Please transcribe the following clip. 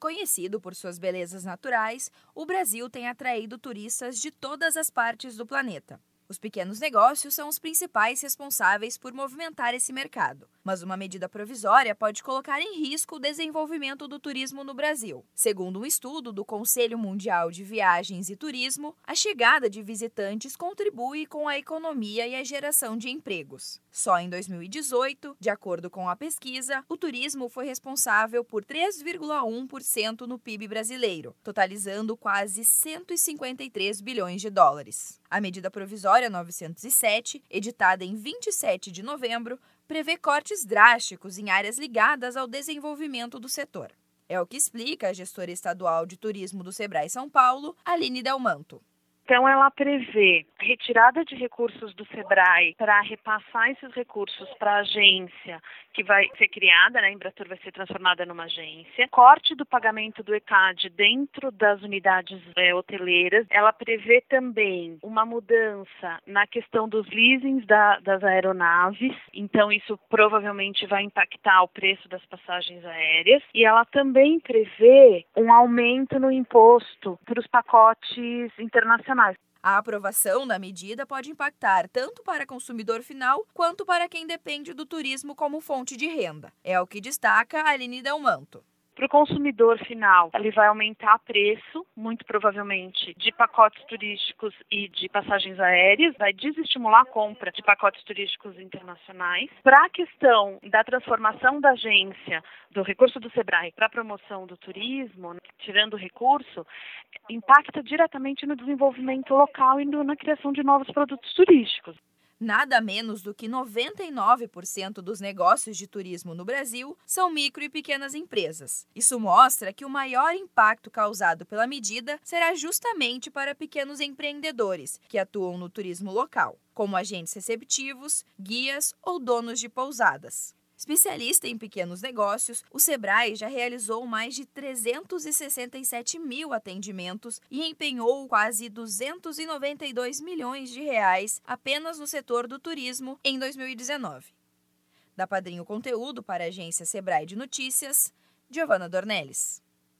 Conhecido por suas belezas naturais, o Brasil tem atraído turistas de todas as partes do planeta. Os pequenos negócios são os principais responsáveis por movimentar esse mercado, mas uma medida provisória pode colocar em risco o desenvolvimento do turismo no Brasil. Segundo um estudo do Conselho Mundial de Viagens e Turismo, a chegada de visitantes contribui com a economia e a geração de empregos. Só em 2018, de acordo com a pesquisa, o turismo foi responsável por 3,1% no PIB brasileiro, totalizando quase 153 bilhões de dólares. A medida provisória 907, editada em 27 de novembro, prevê cortes drásticos em áreas ligadas ao desenvolvimento do setor. É o que explica a gestora estadual de turismo do Sebrae São Paulo, Aline Delmanto. Então, ela prevê retirada de recursos do SEBRAE para repassar esses recursos para a agência que vai ser criada, né? A Embratur vai ser transformada numa agência. Corte do pagamento do ECAD dentro das unidades é, hoteleiras. Ela prevê também uma mudança na questão dos leasings da, das aeronaves. Então, isso provavelmente vai impactar o preço das passagens aéreas. E ela também prevê um aumento no imposto para os pacotes internacionais. A aprovação da medida pode impactar tanto para consumidor final quanto para quem depende do turismo como fonte de renda. É o que destaca Aline Delmanto. Para o consumidor final, ele vai aumentar preço, muito provavelmente, de pacotes turísticos e de passagens aéreas, vai desestimular a compra de pacotes turísticos internacionais. Para a questão da transformação da agência do recurso do Sebrae para a promoção do turismo, tirando o recurso, impacta diretamente no desenvolvimento local e na criação de novos produtos turísticos. Nada menos do que 99% dos negócios de turismo no Brasil são micro e pequenas empresas. Isso mostra que o maior impacto causado pela medida será justamente para pequenos empreendedores que atuam no turismo local, como agentes receptivos, guias ou donos de pousadas. Especialista em pequenos negócios, o Sebrae já realizou mais de 367 mil atendimentos e empenhou quase 292 milhões de reais apenas no setor do turismo em 2019. Da Padrinho Conteúdo para a agência Sebrae de Notícias, Giovana Dornelles.